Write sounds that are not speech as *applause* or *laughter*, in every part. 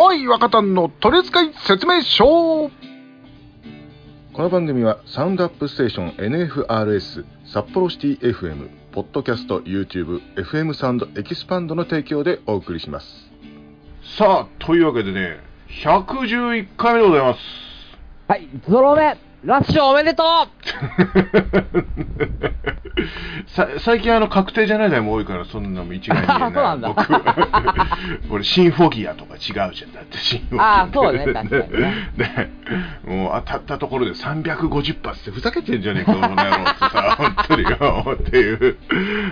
モイ若旦の取扱説明書。この番組はサウンドアップステーション NFRS 札幌シティ FM ポッドキャスト YouTube FM サウンドエキスパンドの提供でお送りします。さあというわけでね111回目でございます。はい、ゾロ目、ラッシュおめでとう。*laughs* さ最近あの確定じゃない台も多いからそんなも一概に言えない。*laughs* そうなんだ。僕俺シンフォギアとか違うじゃん。だってシンフォギアあーそうね確かにね。*laughs* ね。もう当たったところで350発ってふざけてんじゃねえかこの野郎ってさ本当によっていう。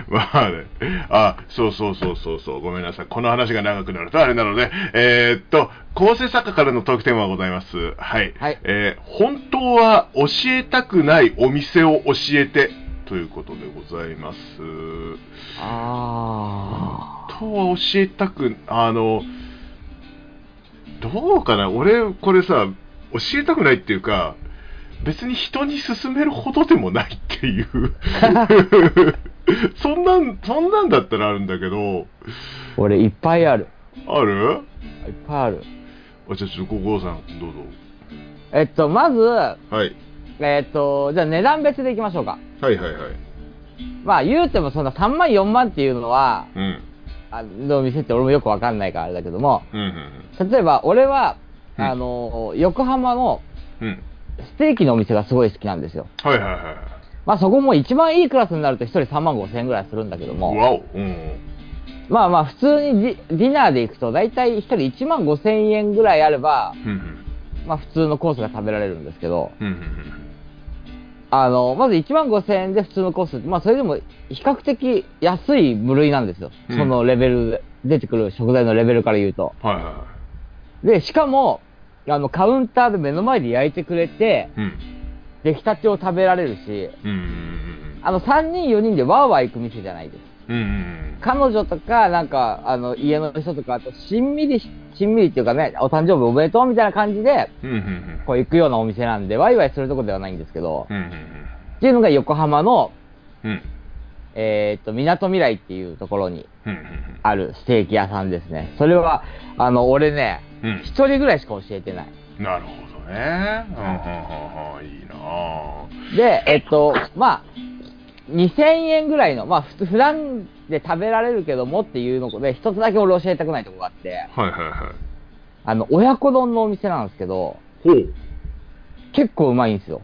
まあね。あそうそうそうそうそう。ごめんなさい。この話が長くなるとあれなので。えーっと構成作家からのトークテーマがございます。はい、はい。えー本当は教えたくないお店を教えてということでございます。あ本当は教えたくあのどうかな？俺これさ教えたくないっていうか別に人に勧めるほどでもないっていう。*laughs* そんなんそんなんだったらあるんだけど。ー。俺いっぱいある。ある？いっぱいある。あじゃあちょっとゴゴさんどうぞ。えっと、まず、はい。えっと、じゃあ値段別でいきましょうか。はいはいはい。まあ言うてもそんな3万4万っていうのは、うん。あの店って俺もよくわかんないからあれだけども、うんうん例えば俺は、うん。あの、横浜のうん。うんステーキのお店がすごい好きなんですよ。はいはいはいまあそこも一番いいクラスになると1人3万5千円ぐらいするんだけども、わお。うんまあまあ普通にディナーで行くと大体1人1万5千円ぐらいあれば、うんうんまあ普通のコースが食べられるんですけど、うんうんあの、まず1万5千円で普通のコース、まあそれでも比較的安い部類なんですよ。うんそのレベルで、出てくる食材のレベルから言うと。はいはいはで、しかも、あの、カウンターで目の前で焼いてくれて、いうん出来たてを食べられるし、うんうんあの、3人4人でワーワー行く店じゃないです。うんうんうん。彼女とか、なんか、あの、家の人とか、あと、しんみりし、しんみりっていうかね、お誕生日おめでとうみたいな感じで、うんうんうん。こう行くようなお店なんで、ワイワイするとこではないんですけど、うんうんっていうのが横浜の、うん。うんえーっと、港未来っていうところにあるステーキ屋さんですね。それは、あの、俺ね、うん。一人ぐらいしか教えてない。なるほどね。うんうんうんうん。いいなぁで、えっと、まあ、2000円ぐらいの、まあ、ふ普段で食べられるけどもっていうので、一つだけ俺教えたくないとこがあって、はいはいはい。あの、親子丼のお店なんですけど、ほう。結構うまいんですよ。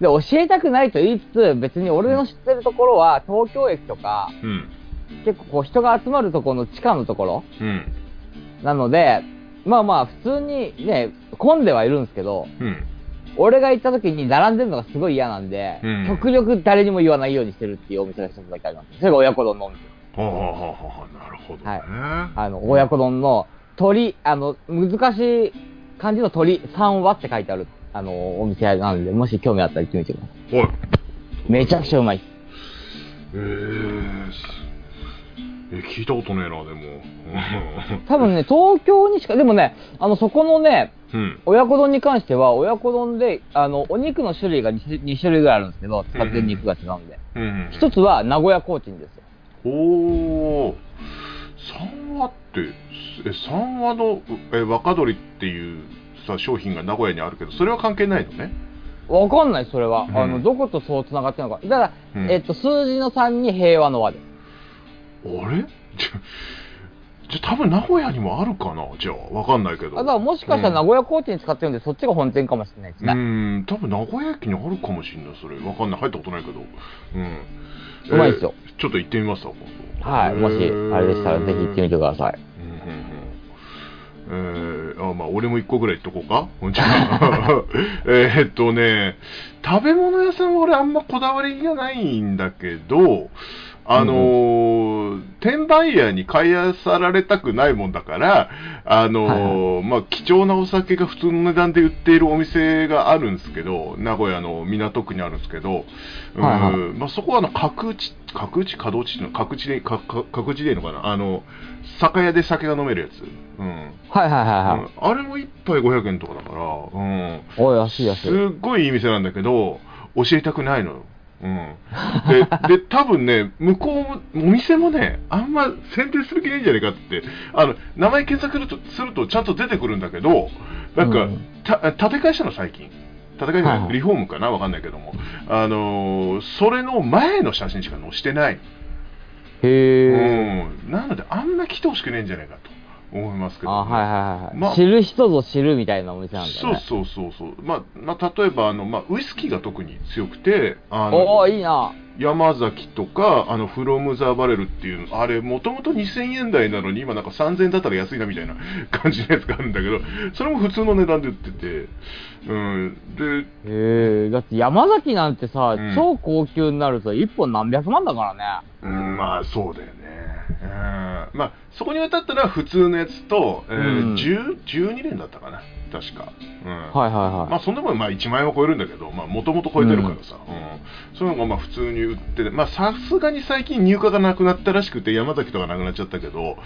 で、教えたくないと言いつつ、別に俺の知ってるところは、東京駅とか、うん。結構こう人が集まるところの地下のところうん。なので、まあまあ、普通にね、混んではいるんですけど、うん。俺が行った時に並んでるのがすごい嫌なんで、うん極力誰にも言わないようにしてるっていうお店が一つだけあります。それが親子丼のお店。はあはあはあはあなるほどね。はいあの、親子丼の鳥、あの、難しい感じの鳥3羽って書いてある、あの、お店なんで、もし興味あったら行ってみてください。はい。めちゃくちゃうまい。えー、え、聞いたことねえな、でも。多分ね、東京にしか、でもね、あの、そこのね、うん。親子丼に関しては、親子丼で、あの、お肉の種類が 2, 2種類ぐらいあるんですけど、使ってる肉が違うんで。うんうん。一つは名古屋コーチンですよ。おー。三話って、え、三話のえ若鶏っていうさ、商品が名古屋にあるけど、それは関係ないのね？わかんない、それは。うんあの、どことそう繋がってるのか。だから、うんえっと、数字の3に平和の和です。あれ？じゃ、多分名古屋にもあるかな？じゃあ、わかんないけど。あだもしかしたら名古屋コーチン使ってるんで、そっちが本店かもしれないですうね。ん、多分名古屋駅にあるかもしれない、それ。わかんない。入ったことないけど。うん。うまいっすよえーちょっと行ってみますわ、今度。はい。もし、あれでしたらぜひ行ってみてください。うんうんうん。えー、あ、まあ、俺も一個ぐらい行っとこうか？ほんじゃあえーっとね、食べ物屋さんは俺あんまこだわりがないんだけど、あのー転売屋に買い漁られたくないもんだから、あのーまあ、貴重なお酒が普通の値段で売っているお店があるんですけど、名古屋の港区にあるんですけど、うんまあ、そこはあの角打ち、角打ち、角打ちの角打ちで、角打ちでいいのかな？あの、酒屋で酒が飲めるやつ。うん。はいはいはいはい。うんあれも一杯500円とかだから、うん。おい、安い安い。すっごいいい店なんだけど、教えたくないのよ。うん。で、で、多分ね、向こうも、お店もね、あんま選定する気ないんじゃないかって、あの、名前検索すると、するとちゃんと出てくるんだけど、なんか、うんた建て替えしたの最近。建て替えじゃない、リフォームかな？わかんないけども。あのーそれの前の写真しか載してない。へえ。うん。なので、あんま来てほしくないんじゃないかと思いますけど、あ、はいはいはい。まあ知る人ぞ知るみたいなお店なんだね。そうそうそうそう。まあ、まあ、例えば、あの、まあ、ウイスキーが特に強くて、あおの、おいいな。山崎とか、あの、フロム・ザ・バレルっていう、あれ、もともと2000円台なのに、今なんか3000円だったら安いなみたいな *laughs* 感じのやつがあるんだけど、それも普通の値段で売ってて、うん。で、へえ。だって山崎なんてさ、うん超高級になると1本何百万だからね。うん、まあ、そうだよね。うん。まあ、そこに渡ったのは普通のやつと、えーうん10 12連だったかな、確か。うん。はいはいはい。まあそんなもんまあ1万円は超えるんだけど、まあもともと超えてるからさ、うんそういうのがまあ普通に売ってて、まあさすがに最近入荷がなくなったらしくて、山崎とかなくなっちゃったけど、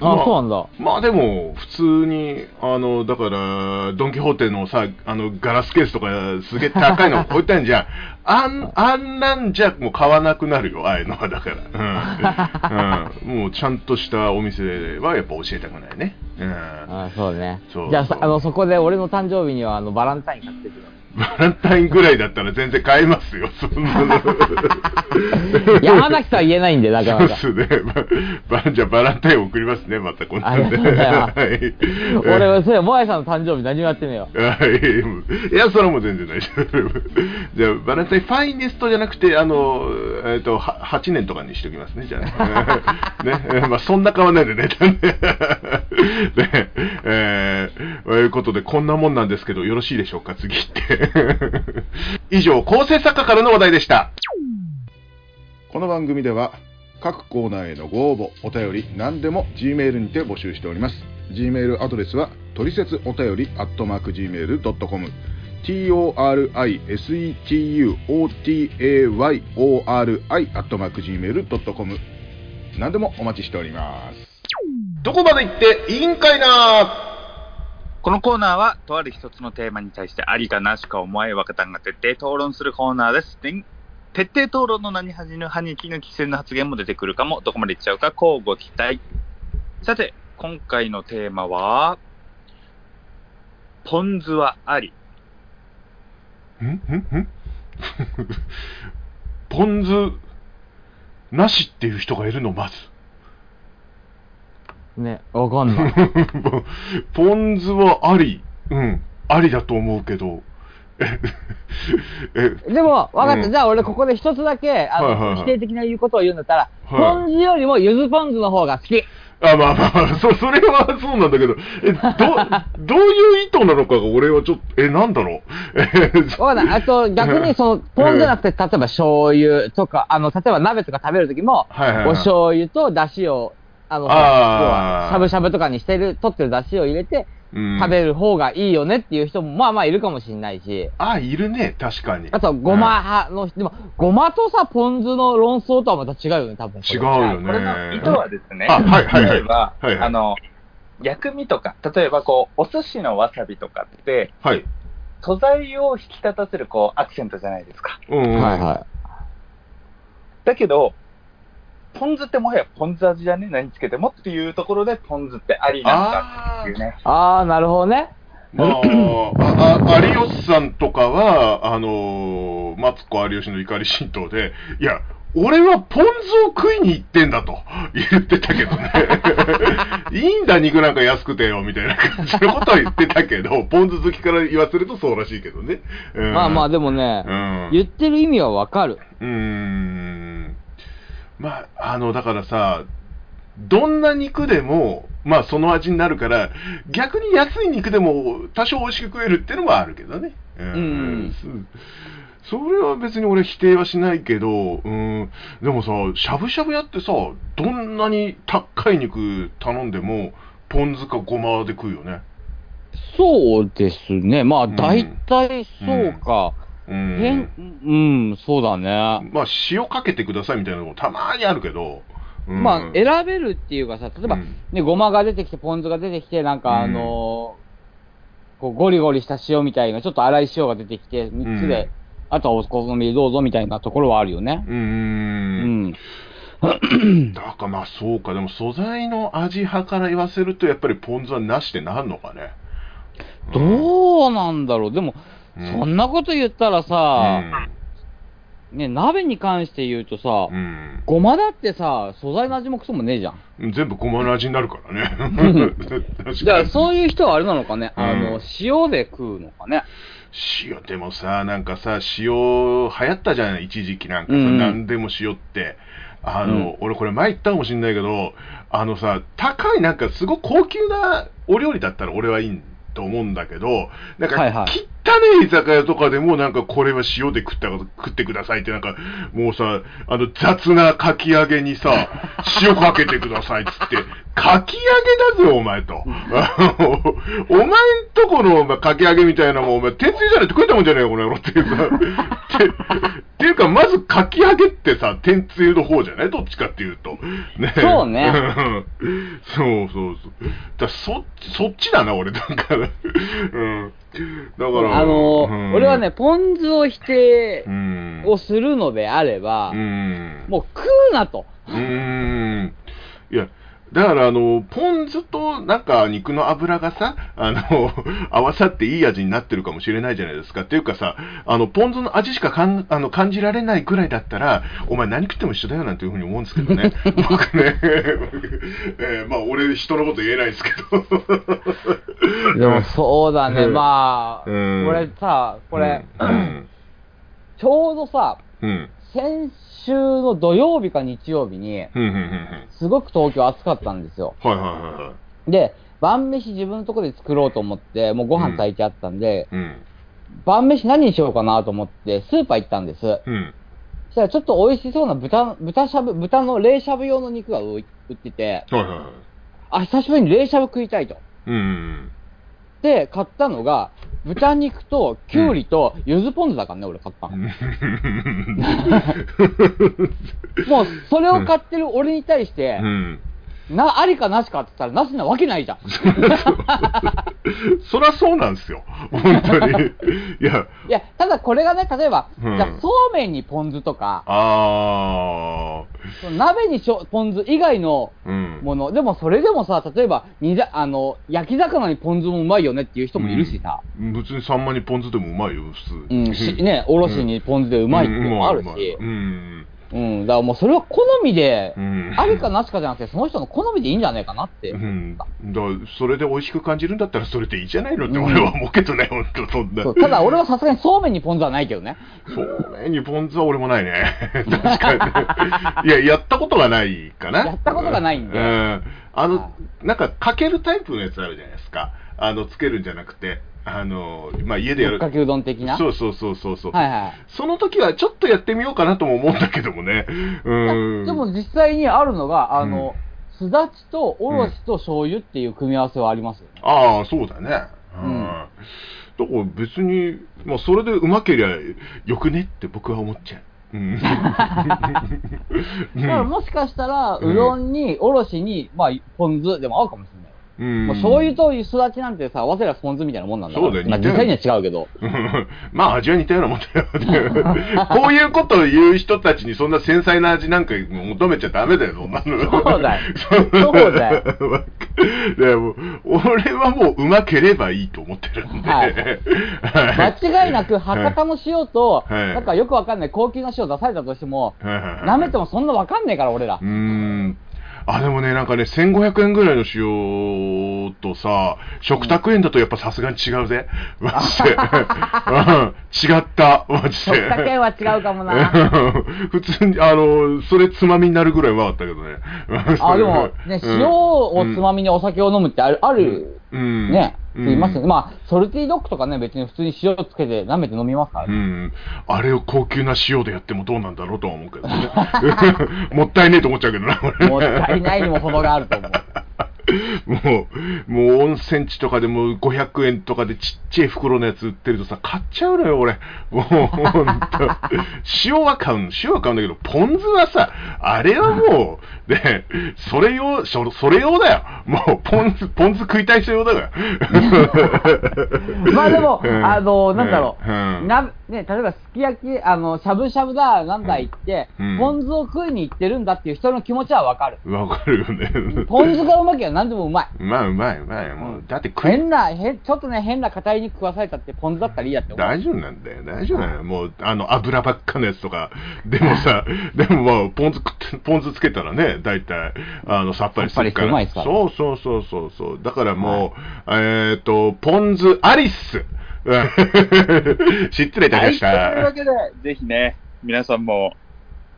あ、まあそうなんだ。まあでも、普通に、あの、だから、ドン・キホーテのさ、あの、ガラスケースとか、すげえ高いの置 *laughs* いてあるじゃん。あん、あんなんじゃもう買わなくなるよ、ああいうのは、だから。うん。*laughs* うん。もうちゃんとしたお店はやっぱ教えたくないね。うん。あそうね。そうじゃあさ、あの、そこで俺の誕生日には、あの、バランタイン買ってくよ。バランタインぐらいだったら全然買えますよ、そんなの。*laughs* 山崎とは言えないんで、なかなか。そうですね。ばばじゃあバランタイン送りますね、またこんなんで。俺は、それ、もやさんの誕生日何もやってねえよ。*laughs* はい。いや、それはもう全然大丈夫。じゃあ、バレンタインファイネストじゃなくて、あの、えっ、と、は8年とかにしておきますね、じゃあ *laughs* ね。ね、えーまあ、そんな変わんないでね。ね、えー、ということで、こんなもんなんですけど、よろしいでしょうか、次って。以上、構成作家からの話題でした。この番組では各コーナーへのご応募お便り何でも G メールにて募集しております。G メールアドレスはトリセツお便りアットマーク Gmail.com torisetuotayori アットマーク Gmail.com 何でもお待ちしております。どこまで行っていいんかいなこのコーナーは、とある一つのテーマに対してありかなしか思え若旦が徹底討論するコーナーです。徹底討論の名に恥ぬ歯に衣着せぬ発言も出てくるかも、どこまでいっちゃうか、交互期待。さて、今回のテーマは、ポン酢はあり。ん？ん？ん？*laughs* ポン酢なしっていう人がいるのまずね、わかんない。*laughs* ポン酢はあり。うん。ありだと思うけど。ええでも、わかった。うん。じゃあ俺ここで一つだけ、あの、はいはいはい。否定的な言うことを言うんだったら、はい。ポン酢よりもゆずポン酢の方が好き。あまあまあまあそそれはそうなんだけど。えどどういう意図なのかが俺はちょっとえなんだろう。えわかんない。あと、逆にその、ポン酢じゃなくて、例えば醤油とか、あの、例えば鍋とか食べるときも、はいはいはい。お醤油と出汁を、あの、要は、しゃぶしゃぶとかにしてる、取ってる出汁を入れて、うん。食べる方がいいよねっていう人も、まあまあいるかもしれないし、あいるね。確かに。あと、ごま派の人、でも、ごまとさ、ポン酢の論争とはまた違うよね、多分。違うよね。これの意図はですね、あはいはいはい。例えば、はいはい。あの、薬味とか、例えばこう、お寿司のわさびとかって、はい。素材を引き立たせるこう、アクセントじゃないですか。うんはいはだけど、ポン酢ってもはやポン酢味じゃね何つけてもっていうところで、ポン酢ってありなんだっていうね。い。あー、なるほどね。まあ、ああ有吉さんとかは、あのーマツコ有吉の怒り神道で、いや、俺はポン酢を食いに行ってんだと言ってたけどね。*laughs* いいんだ、肉なんか安くてよ、みたいな感じのことは言ってたけど、ポン酢好きから言わせるとそうらしいけどね。うんまあまあ、でもね、うん。言ってる意味はわかる。うーん。まあ、あの、だからさ、どんな肉でも、まあその味になるから、逆に安い肉でも多少美味しく食えるっていうのはあるけどね。うん。うんそそれは別に俺否定はしないけど、うん。でもさ、しゃぶしゃぶやってさ、どんなに高い肉頼んでも、ポン酢かごまで食うよね。そうですね。まあ、ん大体そうか。うん。変、うん、そうだね。まあ塩かけてくださいみたいなのもたまにあるけど、うんまあ、選べるっていうかさ、例えば、うんね、ごまが出てきて、ポン酢が出てきて、なんか、あのーこう、ゴリゴリした塩みたいな、ちょっと粗い塩が出てきて、3つで、あとはお好みでどうぞみたいなところはあるよね。うん。だからまあそうか、でも素材の味派から言わせると、やっぱりポン酢はなしでなんのかね。どうなんだろう。でも、うんそんなこと言ったらさ、ね、鍋に関して言うとさ、うん。ごまだってさ、素材の味もクソもねえじゃん。うん。全部ごまの味になるからね。*laughs* だからそういう人はあれなのかね、あうのん、塩で食うのかね。塩でもさ、なんかさ、塩流行ったじゃない、一時期なんかさ、うんうん何でも塩って。あの、俺これ前言ったかもしんないけど、あのさ、高いなんかすごく高級なお料理だったら俺はいいと思うんだけど、なんか、はいはい汚ね居酒屋とかでもなんかこれは塩で食った食ってくださいってなんかもうさ、あの雑なかき揚げにさ、*laughs* 塩かけてくださいっつって、かき揚げだぜお前と。*laughs* お前んとこのかき揚げみたいなもんお前、天つゆじゃないと食えたもんじゃねえよこの野郎っていう *laughs* てっていうか、まずかき揚げってさ、天つゆの方じゃないどっちかっていうと。ねそうねうんそうそうそう。だそそっちだな、俺。だから。うん。だから。あの、うん俺はね、、ポン酢を否定うん。をするのであれば、うん。もう食うなと。うーん。いや、だから、あの、ポン酢と、なんか、肉の油がさ、あの、*laughs* 合わさっていい味になってるかもしれないじゃないですか。っていうかさ、あの、ポン酢の味しかかんあの感じられないぐらいだったら、お前何食っても一緒だよなんていうふうに思うんですけどね。*laughs* 僕ね、えーまあ、俺、人のこと言えないですけど。でもそうだね、うんまあ、うんこれさ、これ、うん。ちょうどさ、うん。先週の土曜日か日曜日に、うん。うん。うん。すごく東京暑かったんですよ。はいはいはいはい。で、晩飯自分のところで作ろうと思って、もうご飯炊いてあったんで、うん。晩飯何にしようかなと思って、スーパー行ったんです。うん。そしたらちょっと美味しそうな豚、豚しゃぶ、豚の冷しゃぶ用の肉が売ってて、はいはいはい。あ、久しぶりに冷しゃぶ食いたいと。うん。で、買ったのが、豚肉ときゅうりと柚子ポン酢だからね、俺買ったの。*laughs* もう、それを買ってる俺に対してう、ん。な、ありかなしかって言ったら、なしなわけないじゃん。*laughs* そりゃそうなんですよ。本当に。いや、いや、ただこれがね、例えば、うんじゃあそうめんにポン酢とか、あその鍋にしょポン酢以外のー。うん。もの、でもそれでもさ、例えば、にざあの、焼き魚にポン酢もうまいよねっていう人もいるしさ、別にサンマにポン酢でもうまいよ、普通。うん、しね、おろしにポン酢でうまいっていうのもあるし、うん。うんうん、だからもうそれは好みでう、ん。ありかなしかじゃなくて、その人の好みでいいんじゃないかなって。うん。だそれで美味しく感じるんだったらそれでいいじゃないのって俺は思うけどね、本当そんな。ただ俺はさすがにそうめんにポン酢はないけどね。そうめんにポン酢は俺もないね。*laughs* 確かに。いや、やったことがないかな。やったことがないんでうん。あのは、なんか、かけるタイプのやつあるじゃないですか。あの、つけるんじゃなくて、あの、まあ、家でやる。かけうどん的な？そうそうそうそうそう。はいはい。その時はちょっとやってみようかなとも思うんだけどもね。うん。でも実際にあるのが、あの、すだちとおろしと醤油っていう組み合わせはありますよね。ああ、そうだね。ううんん。だから別に、まあ、それでうまけりゃよくねって僕は思っちゃう。うん。*laughs* だからもしかしたら、うんうどんに、おろしに、まあ、ポン酢でも合うかもしれない。うんまあ、醤油とすだちなんてさ、合わせればポン酢みたいなもんなんだ。そうだよまあ、実際には違うけど。*laughs* まあ味は似たようなもんだよ。*laughs* こういうことを言う人たちにそんな繊細な味なんか求めちゃダメだよ、そんなの。そうだよ *laughs* そそうだよ。でも、俺はもううまければいいと思ってるんで。はいはい間違いなく、博多の塩と、はいなんかよくわかんない高級な塩出されたとしても、はいはいはい舐めてもそんなわかんねえから、俺らうー。ん。あ、でもね、なんかね、1500円ぐらいの塩とさ、食卓園だとやっぱさすがに違うぜ。マジで。うん違った、マジで。食卓園は違うかもな。普通に、あの、それつまみになるぐらいうまかったけどね。あ、でも、ね、うん塩をつまみにお酒を飲むってある、ある、うんね、うんいますよね。まあ、ソルティードッグとかね、別に普通に塩つけて舐めて飲みますからね。うん。あれを高級な塩でやってもどうなんだろうとは思うけどね。*laughs* もったいねえと思っちゃうけどな、俺もったいないにも程があると思う。もう、もう温泉地とかでも500円とかでちっちゃい袋のやつ売ってるとさ、買っちゃうのよ、俺。もう、ほんと。塩は買う、塩は買うんだけど、ポン酢はさ、あれはもう、で、それ用、そそれ用だよ。もう、ポン酢、ポン酢食いたい人用だから。*laughs* まあでも、うんあの、なんだろう、うんなね、例えばすき焼き、あの、しゃぶしゃぶだ、なんだ言って、うんポン酢を食いに行ってるんだっていう人の気持ちはわかる。わかるよね。ポン酢がうまきゃ何でもうまい。まあ、うまい、うまい。もう、だって食い変な、へちょっとね、変な硬い肉食わされたってポン酢だったらいいやって思う。大丈夫なんだよ、大丈夫なんだよ。もう、あの、油ばっかのやつとか。*laughs* でもさ、でもまあ、ポン酢食って、ポン酢つけたらね、大体、あの、さっぱりするから。さっぱりしてうまいっすからそうそうそうそうそう。だからもう、えっ、と、ポン酢アリス。うん失礼いたしましはい、というわた。けで、ぜひね、皆さんも、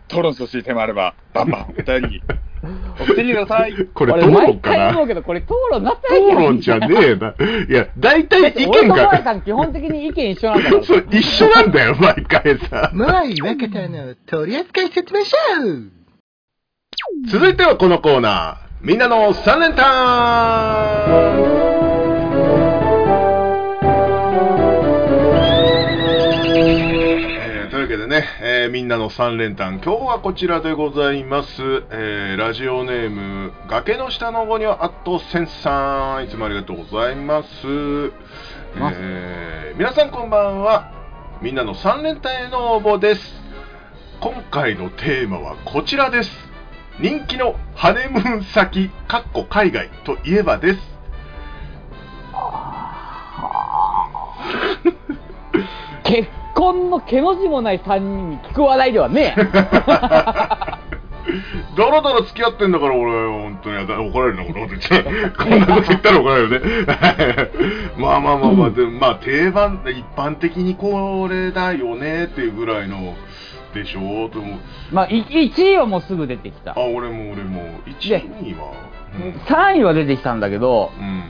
討論してほしいテーマあれば、バンバンお便り、*laughs* 送ってきてください。これ、討論かな？回思うけど、これ討論なってない討論じゃねえな。いや、大体意見俺とさん基本的に意見一緒なんだから。そう、一緒なんだよ、毎回さ。もういわけたの取扱説明書続いてはこのコーナー。みんなの三連単ね、えーみんなの三連単、今日はこちらでございます。えーラジオネーム、崖の下の子にはあっとせんさん、いつもありがとうございます。えー皆さんこんばんは。みんなの三連単への応募です。今回のテーマはこちらです。人気のハネムーン先、かっこ海外といえばです。結婚の毛の字もない3人に聞く話題ではねえ。だらだら付き合ってんだから俺、本当に怒られるな、こんな？こと言っちゃ *laughs* こんなこと言ったら怒られるよね。*laughs* まあまあまあまあ、でもまあ定番、一般的にこれだよねっていうぐらいの、でしょと思う。まあ、1位はもうすぐ出てきたあ、。俺も俺も、1で位は、うん。3位は出てきたんだけど、うん。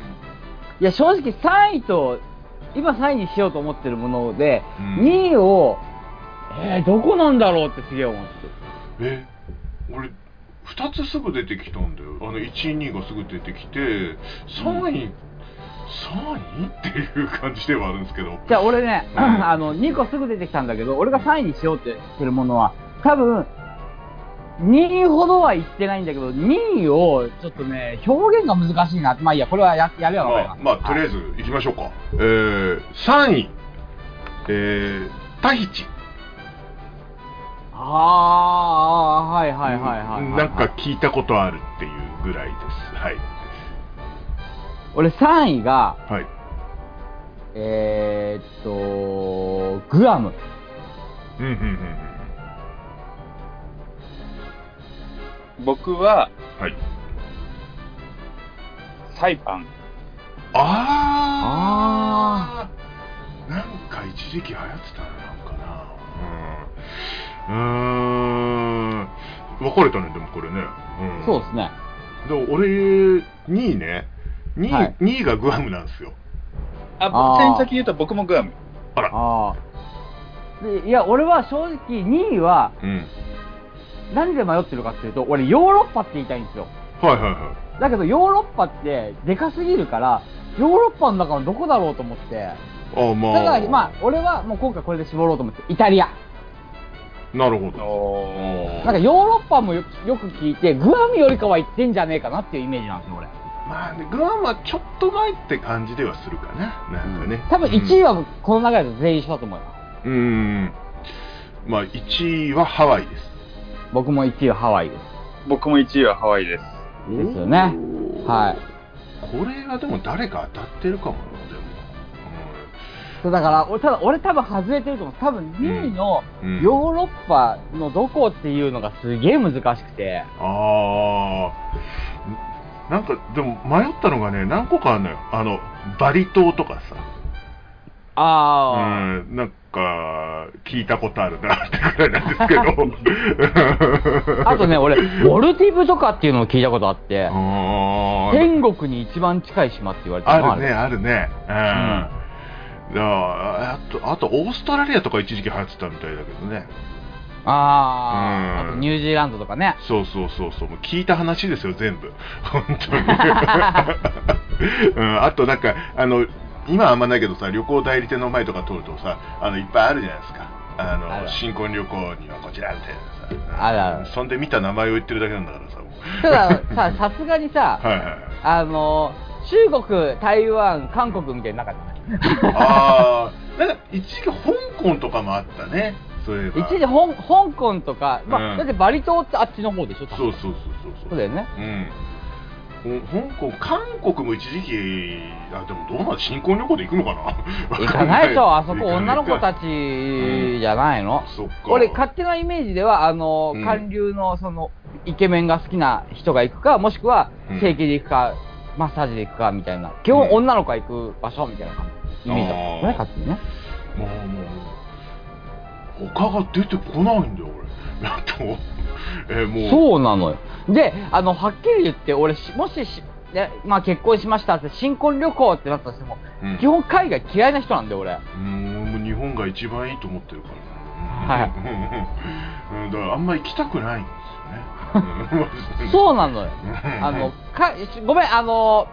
いや、正直3位と、今3位にしようと思ってるもので、うん。2位を、えー、どこなんだろうってすげえ思って。え俺2つすぐ出てきたんだよ。あの1位2位がすぐ出てきて3位、3位っていう感じではあるんですけど。じゃあ俺ね、うん。あの、2個すぐ出てきたんだけど、俺が3位にしようってしてるものは、多分、2位ほどは言ってないんだけど、2位をちょっとね、表現が難しいな。まあいいや、これはややればわかります。まあ、まあ、とりあえず行きましょうか、えー、3位。えー、タヒチああ、はいはいはいはいはい、なんか聞いたことあるっていうぐらいです。はい。俺3位が、はい。えー、っと、グアム。うんうんうん僕は、うんはい。サイパン。ああなんか一時期流行ってたななんかな。うん。うーん。分かれたねでもこれね、うん、そうですね。でも俺2位ね。2位,、はい。2位がグアムなんですよ。あ、僕先先言うと僕もグアム。あら。ああ。でいや、俺は正直2位は、うん何で迷ってるかっていうと、俺ヨーロッパって言いたいんですよ。はいはいはだけどヨーロッパってでかすぎるから、ヨーロッパの中のどこだろうと思って。いあまあだから、まあ、俺はもう今回これで絞ろうと思って、イタリア。なるほどおなんかヨーロッパもよよく聞いて、グアムよりかは行ってんじゃねえかなっていうイメージなんですよ、俺。まあねグアムはちょっと前って感じではするかななんかね、多分1位はこの流れで全員一緒だと思います。うんうんまあ1位はハワイです僕も1位はハワイです。僕も1位はハワイです。ですよねはいこれはでも誰か当たってるかもなでも、そうだから、俺ただ俺多分外れてると思う。多分2位のうんヨーロッパのどこっていうのがすげえ難しくて。ああなんかでも迷ったのがね何個かあるのよあのバリ島とかさうあんなんか聞いたことあるなってくらいなんですけどあ。*laughs* あとね、俺、モルティブとかっていうのを聞いたことあって、天国に一番近い島って言われてあるね、あるね。うん。あと、あと、オーストラリアとか一時期流行ってたみたいだけどね。ああ、うんあとニュージーランドとかね。そうそうそうそう聞いた話ですよ、全部。本当に。*laughs* うん、あとなんか、あの、今はあんまないけどさ、旅行代理店の前とか通るとさ、あの、いっぱいあるじゃないですか。ああの、る新婚旅行にはこちらみたいなさ。あるあるそんで見た名前を言ってるだけなんだからさ。ただ、さ、さすがにさ、*laughs* はいはいはい。あの、中国、台湾、韓国みたいになかったね。ああ、なんか一時期香港とかもあったね。そういえば。一時香香港とか、まあ、うんだってバリ島ってあっちの方でしょそうそうそうそうそうだよね。うん。ほ香港、韓国も一時期、あでもどうなん新婚旅行で行くのかな？行かないでしょ、*laughs* あそこ女の子たちじゃないの？そっか。俺、勝手なイメージでは、あの、うん韓流の、その、イケメンが好きな人が行くか、もしくはうん、整形で行くか、マッサージで行くか、みたいな。基本、うん女の子が行く場所、みたいなイメージだったね、勝手にね。もう、もう、他が出てこないんだよ、俺。*laughs* えーもう、そうなのよ。で、あの、はっきり言って、俺し、もしし、ね、まあ結婚しましたって、新婚旅行ってなったとしても、うん基本海外嫌いな人なんで、俺。うん、日本が一番いいと思ってるから、はい *laughs* だからあんま行きたくないんですよね。*laughs* *laughs* そうなのよ。うんあの、か、ごめん、あの、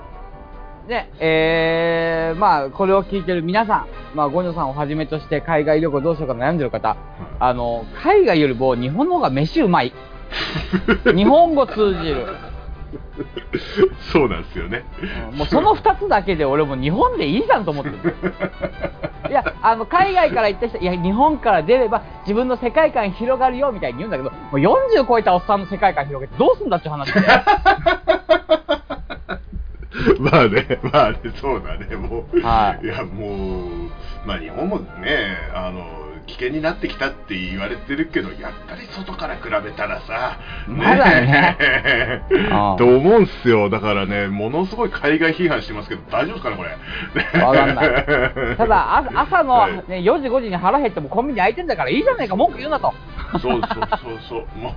ね、えー、まあ、これを聞いてる皆さん、まあ、ゴニョさんをはじめとして海外旅行どうしようか悩んでる方、あの、海外よりも日本の方が飯うまい。*laughs* 日本語通じる。そうなんですよね。うんもうその二つだけで俺もう日本でいいじゃんと思ってる。いや、あの、海外から行った人、いや、日本から出れば自分の世界観広がるよみたいに言うんだけど、もう40超えたおっさんの世界観広げてどうすんだって話で。*laughs* まあね、まあね、そうだね、もう。はいや、もう、まあ日本もね、あの、危険になってきたって言われてるけど、やっぱり外から比べたらさ、まだねと思うんすよ。だからね、ものすごい海外批判してますけど、大丈夫ですかね、これ。わかんない。*laughs* ただ、あ朝の、はいね、4時5時に腹減ってもコンビニ開いてんだからいいじゃないか、文句言うなと。そうそうそうそう、も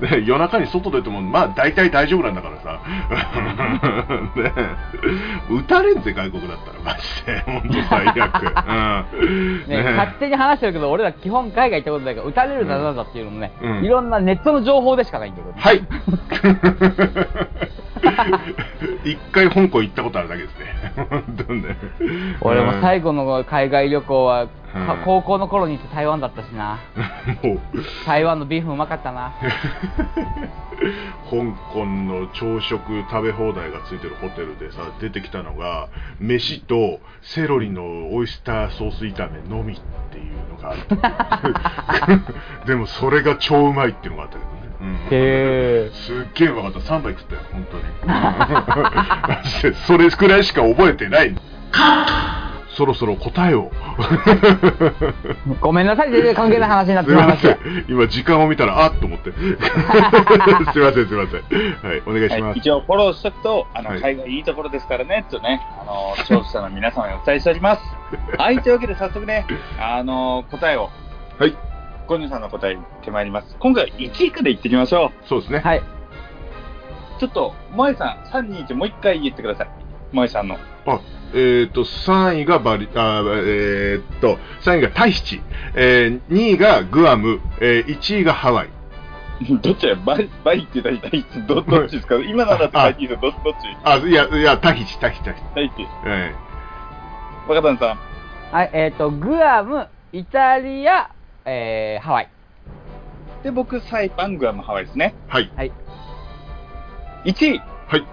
う、ね、夜中に外出ても、まあ大体大丈夫なんだからさ、ね、撃たれんぜ、外国だったら、マジで、本当最悪。うん。ね勝手に話してるけど、俺ら基本海外行ったことないから、撃たれるだなんだっていうのもね、うん。いろんなネットの情報でしかないんだけど、はい。*laughs* *laughs* 一回香港行ったことあるだけですね。ね。俺も最後の海外旅行は、かうん高校の頃に行って台湾だったしな。*laughs* もう、台湾のビーフうまかったな。*laughs* 香港の朝食食べ放題がついてるホテルでさ出てきたのが飯とセロリのオイスターソース炒めのみっていうのがあるでもそれが超うまいっていうのがあったけどへすっげえうまかった。3杯食ったよ本当に。*laughs* それくらいしか覚えてない。そろそろ答えを。ー。ごめんなさい、全然関係ない話になってすいませしまいましたん。今時間を見たらあっと思って。*laughs* すいませんすいません。はいお願いします、はい、一応フォローしとくと、あの、はい。海外いいところですからね、とね、あの、視聴者の皆様にお伝えしております。はい、というわけで早速ね、あの、答えを、はいゴンジュさんの答え言ってまいります。今回は1位から言っていきましょそうですねはい。う。ちょっと、萌えさん、3、2、1、もう一回言ってください。萌えさんの。あ、えっ、と、3位がバリ、あ、えっ、と、3位がタヒチ、えー、2位がグアム、えー、1位がハワイ。*laughs* どっちやバイバイって言ったら大体どどっちですか？*laughs* 今のだってバイって言うとどどっち？あ、いや、いや、タヒチ、タヒチ、タヒチ。大って。え若旦さん。はい、えっ、と、グアム、イタリア、えー、ハワイ。で、僕、サイパン、グアム、ハワイですね。ー、はい。はい。1位、はい。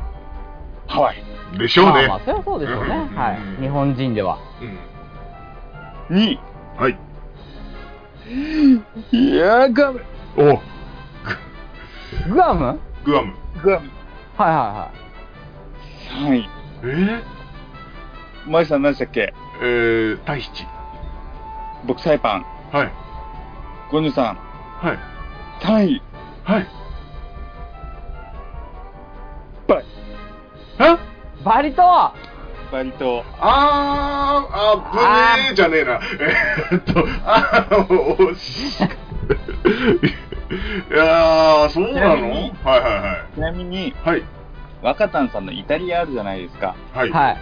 ハワイ。でしょうね。まあまあ、そりゃそうでしょうね。うんはい。日本人では。うん。2位、はい。いやー、グアム。おグアム？はいグアム。グアム。はいは3位。えー、萌えさん何でしたっけ？えー、タヒチ。僕、サイパン。はい。ゴニュさん、はい。3位。はい。バイ。あい。バリ島バリ島。あー、あぶねえじゃねえな。えーっと、あー、惜しい。いやー、そうなの？ちなみにはいはちなみに、いはい。はい。若旦さんのイタリアあるじゃないですか。はい。はい。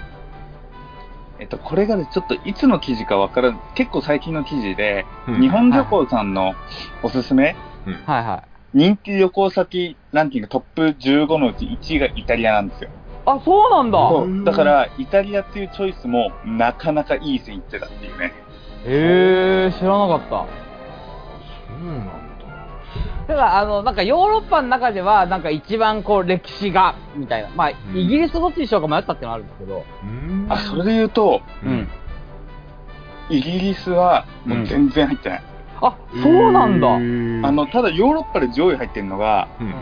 えっと、これがねちょっといつの記事かわからん、結構最近の記事で、うん日本旅行さんのおすすめ、はいはい。人気旅行先ランキングトップ15のうち1位がイタリアなんですよ。あ、そうなんだ。そうだから、イタリアっていうチョイスもなかなかいい線いってたっていうね。へえー、知らなかった。そうなんだ。ただ、あの、なんかヨーロッパの中では、なんか一番こう歴史が、みたいな。まあ、んイギリスどっちにしようか迷ったっていうのはあるんですけど。うんあ、それで言うと、うん。イギリスはもう全然入ってない。あ、そうなんだ。あの、ただヨーロッパで上位入ってるのが、うんうん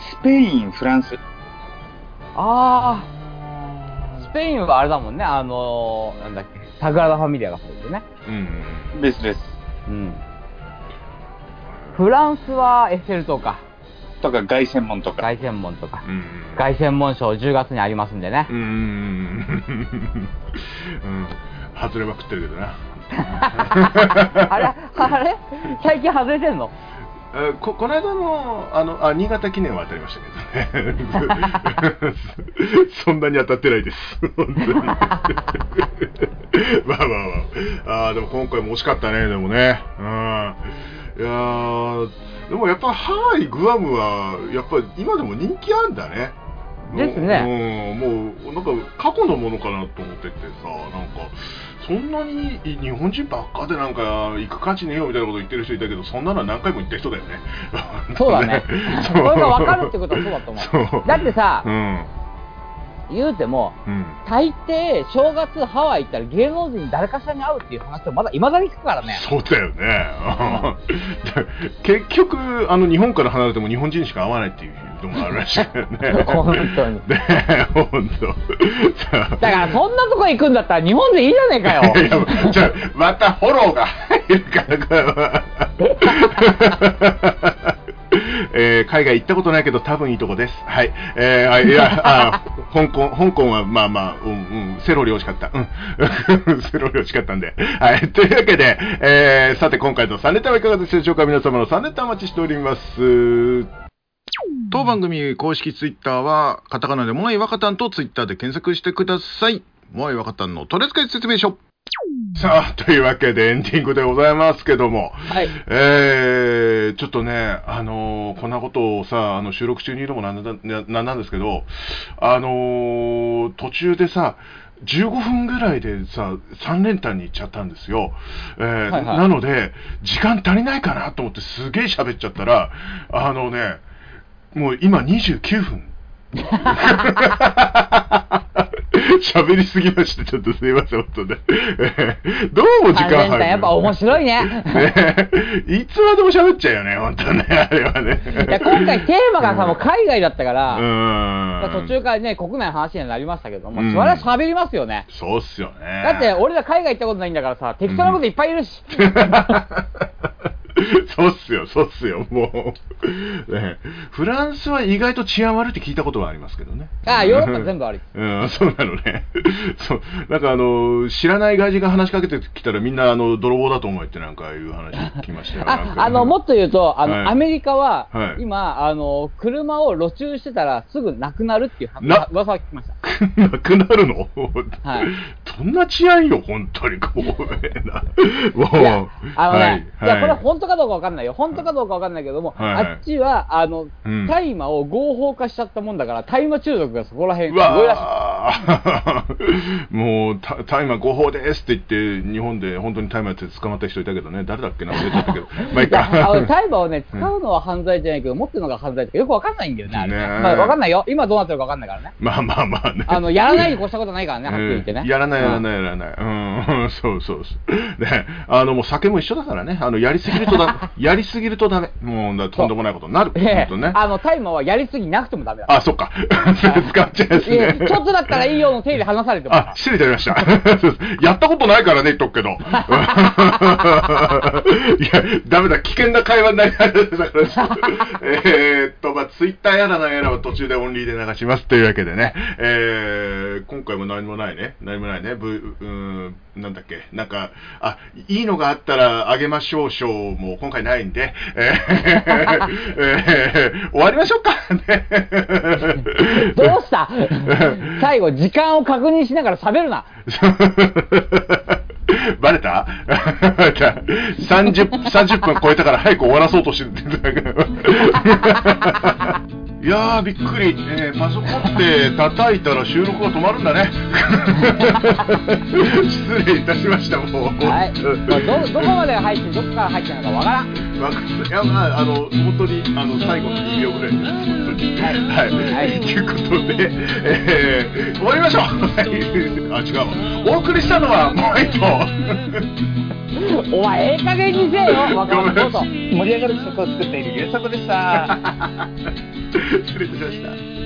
スペイン、フランス。あー、スペインはあれだもんね、あのー、なんだっけ、サグラダ・ファミリアがそうですね。うんベースです。うん。フランスはエッフェル塔か、とか、凱旋門とか。凱旋門とか。う、ん凱旋門賞10月にありますんでね。う。んうんうん外れまくってるけどな。*laughs* あれ？あれ？最近外れてんの？えここの間のあのあ新潟記念は当たりましたけどね。*laughs* そんなに当たってないです。本当に。*laughs* まあまあまあ。あーでも今回も惜しかったねでもね。うんいやーでもやっぱハワイグアムはやっぱり今でも人気あんだね。ですね。うん、もうなんか過去のものかなと思っててさなんかそんなに日本人ばっかでなんか行く価値ねえよみたいなこと言ってる人いたけどそんなのは何回も言った人だよね。そうだね。*laughs* それが分かるってことはそうだと思そうう。だってさう、ん言うても、うん大抵、正月ハワイ行ったら芸能人誰かしらに会うっていう話をまだ未だに聞くからね。そうだよね。*laughs* 結局、あの、日本から離れても日本人しか会わないっていうのもあるらしいよね。*laughs* 本当に。*laughs* ね本当。だから、そんなとこ行くんだったら日本でいいじゃねえかよ。いやじゃあまたフォローが入るからこれはえー海外行ったことないけど多分いいとこです。はい。えーあいやあ香港、香港はまあまあ、うんうん、セロリ美味しかった。うん。*laughs* セロリ美味しかったんで。はい。というわけで、えーさて今回の3ネタはいかがでしょうか？皆様の3ネタお待ちしております。当番組公式ツイッターは、カタカナでモアイワカタンとツイッターで検索してください。モアイワカタンの取り扱い説明書。さあ、というわけでエンディングでございますけども、はい。えー、ちょっとね、あのーこんなことをさ、あの収録中に言うのもなんだななんなんですけど、あのー途中でさ、15分ぐらいでさ、3連単に行っちゃったんですよ。えーはいはいなので、時間足りないかなと思ってすげえ喋っちゃったら、あのね、もう今29分。*laughs* 喋りすぎまして、ちょっとすいません、本当ね。え *laughs* ーどうも時間3連入る。単やっぱ面白いね。ねいつまでも喋っちゃうよね、本当ね、あれはね。いや今回テーマがさ、もう海外だったから、うーん。途中からね、国内の話にはなりましたけども、うんそれは喋りますよね。そうっすよね。だって、俺ら海外行ったことないんだからさ、適当なこといっぱいいるし。*laughs* *laughs* そうっすよ、そうっすよ、もう。ね、フランスは意外と治安悪いって聞いたことはありますけどね。ああ、ヨーロッパ全部悪い。*laughs* うん、そうなのね。*laughs* そう。なんかあの、知らない外人が話しかけてきたらみんなあの、泥棒だと思えってなんかいう話聞きましたよ。あ、かあの、もっと言うと、あの、はいアメリカは、はい今、あの、車を路中してたらすぐなくなるっていうな噂は聞きました。なくなるの？はい。どんな治安よ、本当に。ごめんな。もう。あのね、はいいや、これ本当かどうかわかんないよ。本当かどうかわかんないけども、はいはいあっちは、あの、うん大麻を合法化しちゃったもんだから、大麻中毒がそこら辺、うすごいらしい。*laughs* もう、た大麻合法ですって言って、日本で本当に大麻やって捕まった人いたけどね、誰だっけな、忘れちゃったけど、*laughs* まあいいか。大麻をね、使うのは犯罪じゃないけど、持ってるのが犯罪とかよくわかんないんだよね、あれね。まあ、わかんないよ。今どうなってるかわかんないからね。まあまあまあね。あの、やらないに越したことないからね、はっきり言ってね。うんやらない、やらない、やらない。うん、そうそうそう。ね、あの、もう酒も一緒だからね。あの、やりすぎるとだ、*laughs* やりすぎるとダメ。もう、だとんでもないことになる。ええ本当ね。あの、大麻はやりすぎなくてもダメだ。あ、そっか。使っちゃうやつね。ちょっとだったらいいよの手で離されてもあ、失礼いたしました。*laughs* やったことないからね、言っとくけど。*laughs* いや、ダメだ、危険な会話になりたから、*laughs* えーっと、まあ、ツイッターやらなんやらは途中でオンリーで流します。というわけでね、えー、今回も何もないね、何もないね、ブうーん、なんだっけ、なんか、あ、いいのがあったらあげましょう賞も今回ないんで、えー *laughs* えー終わりましょうか、ね。*laughs* どうした？最後後、時間を確認しながら喋るな。*laughs* バレた？バレた ?30、30分超えたから早く終わらそうとしてるいやー、びっくり。えーパソコンって叩いたら収録が止まるんだね。*laughs* 失礼いたしました、もう。はい。まあど、どこまで入って、どこから入ってるのかわからん。わかいいや、まあ、あの、本当に、あの、最後の2秒ぐらいです、本当に。はい。はいということで、えー、終わりましょう。はい。あ、違うわ。お送りしたのは、マイト。お前、ええ加減にせえよ、若者。盛り上がる企画を作っている優作でした。*laughs* 失礼いたしました。